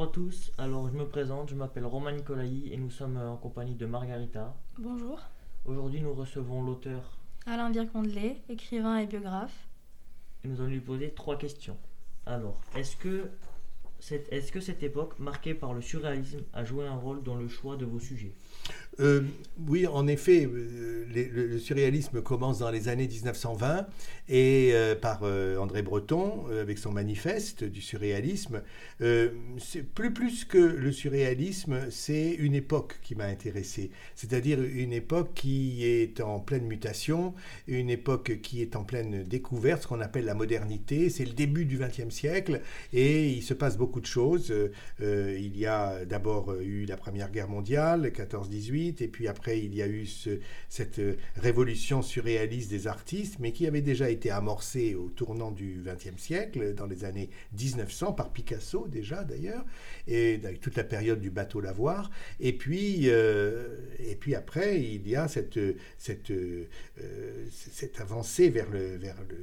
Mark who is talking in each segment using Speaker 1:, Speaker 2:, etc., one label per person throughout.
Speaker 1: Bonjour à tous, alors je me présente, je m'appelle Romain Nicolaï et nous sommes en compagnie de Margarita.
Speaker 2: Bonjour.
Speaker 1: Aujourd'hui nous recevons l'auteur
Speaker 2: Alain Vircondelet, écrivain et biographe.
Speaker 1: et nous allons lui poser trois questions. Alors, est-ce que, est-ce que cette époque marquée par le surréalisme a joué un rôle dans le choix de vos sujets?
Speaker 3: Euh, oui, en effet, euh, le, surréalisme commence dans les années 1920 et euh, par André Breton avec son manifeste du surréalisme. Plus plus que le surréalisme, c'est une époque qui m'a intéressé, c'est-à-dire une époque qui est en pleine mutation, une époque qui est en pleine découverte, ce qu'on appelle la modernité. C'est le début du XXe siècle et il se passe beaucoup de choses. Euh, euh, il y a d'abord euh, eu la Première Guerre mondiale, 14-18, et puis après il y a eu ce- cette révolution surréaliste des artistes, mais qui avait déjà été amorcée au tournant du XXe siècle, dans les années 1900, par Picasso déjà d'ailleurs, et avec toute la période du bateau lavoir. Et puis, et puis après, il y a cette, cette, cette avancée vers le, vers le,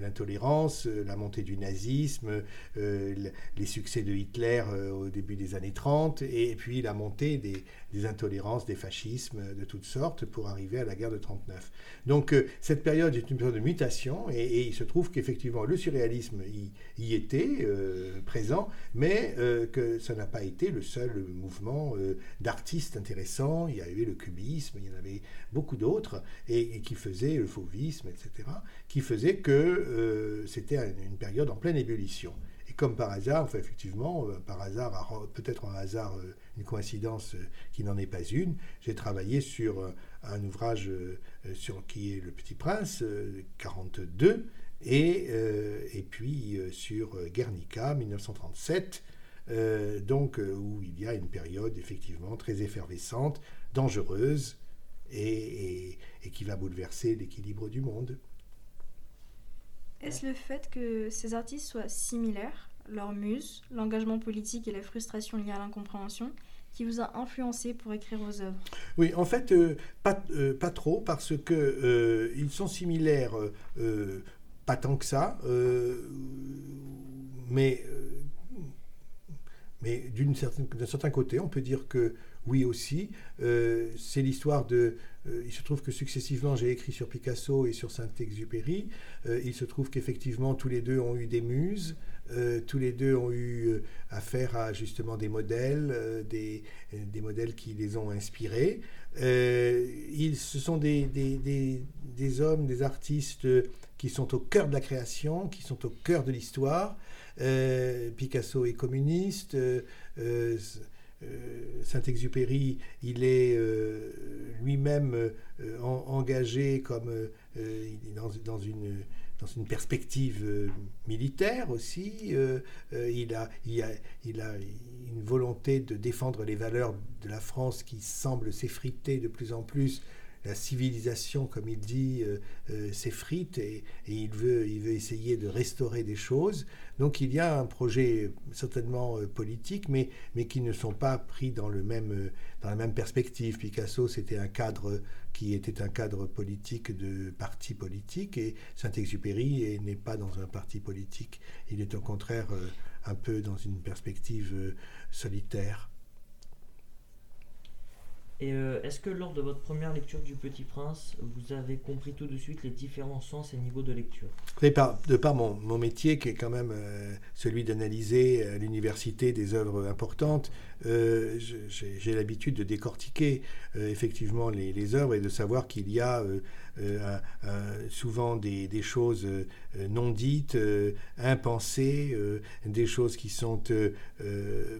Speaker 3: l'intolérance, euh, la montée du nazisme, euh, le- les succès de Hitler euh, au début des années 30, et puis la montée des, intolérances, des fascismes de toutes sortes pour arriver à la guerre de 39. Donc cette période est une période de mutation, et, il se trouve qu'effectivement le surréalisme y, était présent, mais que ça n'a pas été le seul mouvement d'artistes intéressants. Il y avait le cubisme, il y en avait beaucoup d'autres, et, et qui faisaient le fauvisme, etc., qui faisaient que euh, c'était une, période en pleine ébullition. Et comme par hasard, enfin effectivement, euh, par hasard, peut-être un hasard, euh, une coïncidence qui n'en est pas une, j'ai travaillé sur un ouvrage sur, qui est Le Petit Prince, euh, 42, et, et puis sur Guernica, 1937, euh, donc où il y a une période effectivement très effervescente, dangereuse, et- et qui va bouleverser l'équilibre du monde.
Speaker 2: Est-ce le fait que ces artistes soient similaires, leur muse, l'engagement politique et la frustration liée à l'incompréhension, qui vous a influencé pour écrire vos œuvres?
Speaker 3: Oui, en fait, euh, pas, euh, pas trop, parce que euh, ils sont similaires, pas tant que ça, mais, mais d'une certaine- d'un certain côté, on peut dire que oui aussi. Euh, c'est l'histoire de. euh, il se trouve que successivement, j'ai écrit sur Picasso et sur Saint-Exupéry. Euh, il se trouve qu'effectivement, tous les deux ont eu des muses. Tous les deux ont eu affaire à justement des modèles, des, des modèles qui les ont inspirés. Ils, ce sont des, des, des hommes, des artistes qui sont au cœur de la création, qui sont au cœur de l'histoire. Euh, Picasso est communiste. euh, euh, Saint-Exupéry, il est lui-même en- engagé comme dans, une perspective militaire aussi. Il, a, il, a, il a une volonté de défendre les valeurs de la France qui semble s'effriter de plus en plus. La civilisation, comme il dit, euh, euh, s'effrite et, et il, veut, il veut essayer de restaurer des choses. Donc il y a un projet certainement euh, politique, mais, mais qui ne sont pas pris dans, le même, dans la même perspective. Picasso, c'était un cadre qui était un cadre politique de parti politique, et Saint-Exupéry n'est pas dans un parti politique. Il est au contraire un peu dans une perspective solitaire.
Speaker 1: Et euh, est-ce que lors de votre première lecture du Petit Prince, vous avez compris tout de suite les différents sens et niveaux de lecture?
Speaker 3: Par, de par mon, métier, qui est quand même euh, celui d'analyser à l'université des œuvres importantes, euh, j'ai l'habitude de décortiquer euh, effectivement les, œuvres et de savoir qu'il y a euh, euh, souvent des, des choses euh, non dites, euh, impensées, euh, des choses qui sont, euh, euh,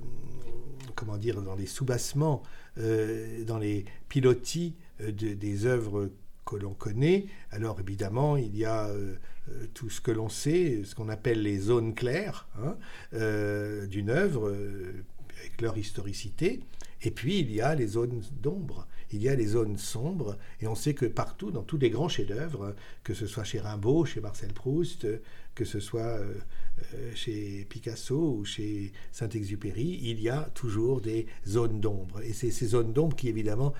Speaker 3: comment dire, dans les soubassements, euh, dans les pilotis euh, de- des œuvres que l'on connaît. Alors évidemment, il y a euh, euh, tout ce que l'on sait, ce qu'on appelle les zones claires hein, euh, d'une œuvre, euh, avec leur historicité. Et puis il y a les zones d'ombre, il y a les zones sombres, et on sait que partout, dans tous les grands chefs-d'œuvre, que ce soit chez Rimbaud, chez Marcel Proust, euh, que ce soit euh, euh, chez Picasso ou chez Saint-Exupéry, il y a toujours des zones d'ombre. Et c'est ces zones d'ombre qui, évidemment,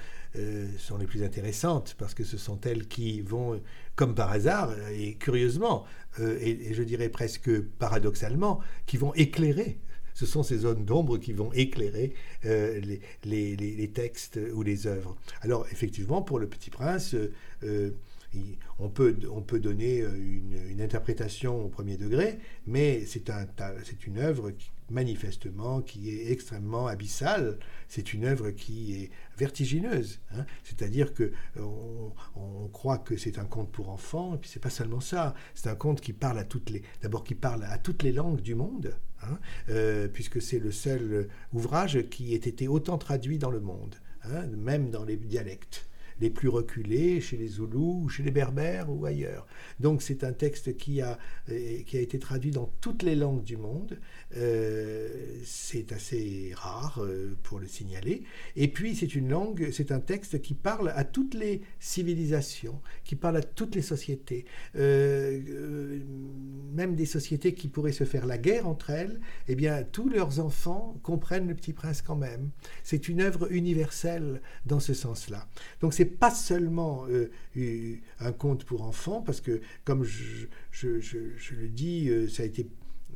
Speaker 3: sont les plus intéressantes, parce que ce sont elles qui vont, comme par hasard, et curieusement, et je dirais presque paradoxalement, qui vont éclairer Ce sont ces zones d'ombre qui vont éclairer euh, les, textes ou les œuvres. Alors effectivement, pour le Petit Prince, euh, on peut, on peut donner une, interprétation au premier degré, mais c'est un, une œuvre manifestement qui est extrêmement abyssale. C'est une œuvre qui est vertigineuse. Hein. C'est-à-dire que on, croit que c'est un conte pour enfants, et puis c'est pas seulement ça. C'est un conte qui parle à toutes les, d'abord qui parle à toutes les langues du monde, hein, euh, puisque c'est le seul ouvrage qui ait été autant traduit dans le monde, hein, même dans les dialectes les plus reculés, chez les Zoulous, ou chez les Berbères ou ailleurs. Donc c'est un texte qui a, euh, qui a été traduit dans toutes les langues du monde. Euh, c'est assez rare euh, pour le signaler. Et puis c'est une langue, c'est un texte qui parle à toutes les civilisations, qui parle à toutes les sociétés, même des sociétés qui pourraient se faire la guerre entre elles. Eh bien, tous leurs enfants comprennent le Petit Prince quand même. C'est une œuvre universelle dans ce sens-là. Donc c'est pas seulement euh, un conte pour enfants, parce que comme je, le dis, euh, ça a été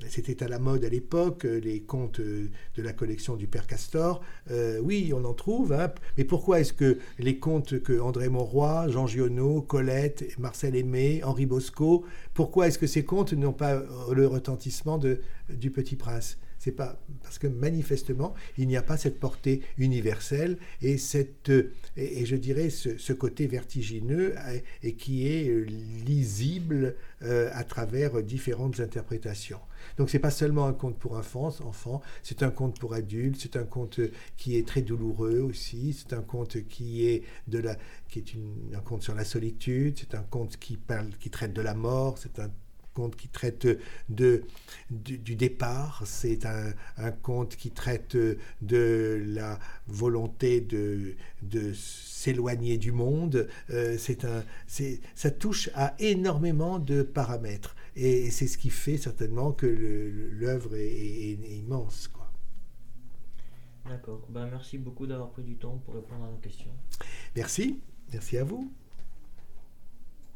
Speaker 3: c'était à la mode à l'époque, euh, les contes de la collection du Père Castor. oui, on en trouve, hein. mais pourquoi est-ce que les contes que André Monroy, Jean Giono, Colette, Marcel Aimé, Henri Bosco, pourquoi est-ce que ces contes n'ont pas le retentissement de, du Petit Prince? C'est pas parce que manifestement il n'y a pas cette portée universelle et cette et, je dirais ce, côté vertigineux et, qui est lisible euh, à travers différentes interprétations. Donc c'est pas seulement un conte pour enfants, c'est un conte pour adultes, c'est un conte qui est très douloureux aussi, c'est un conte qui est de la qui est un conte sur la solitude, c'est un conte qui parle qui traite de la mort, c'est un conte qui traite de, du, départ, c'est un, conte qui traite de la volonté de, de s'éloigner du monde. Euh, c'est un, ça touche à énormément de paramètres. Et c'est ce qui fait certainement que l'œuvre est, immense. Quoi.
Speaker 1: D'accord. Ben, merci beaucoup d'avoir pris du temps pour répondre à nos questions.
Speaker 3: Merci. Merci à vous.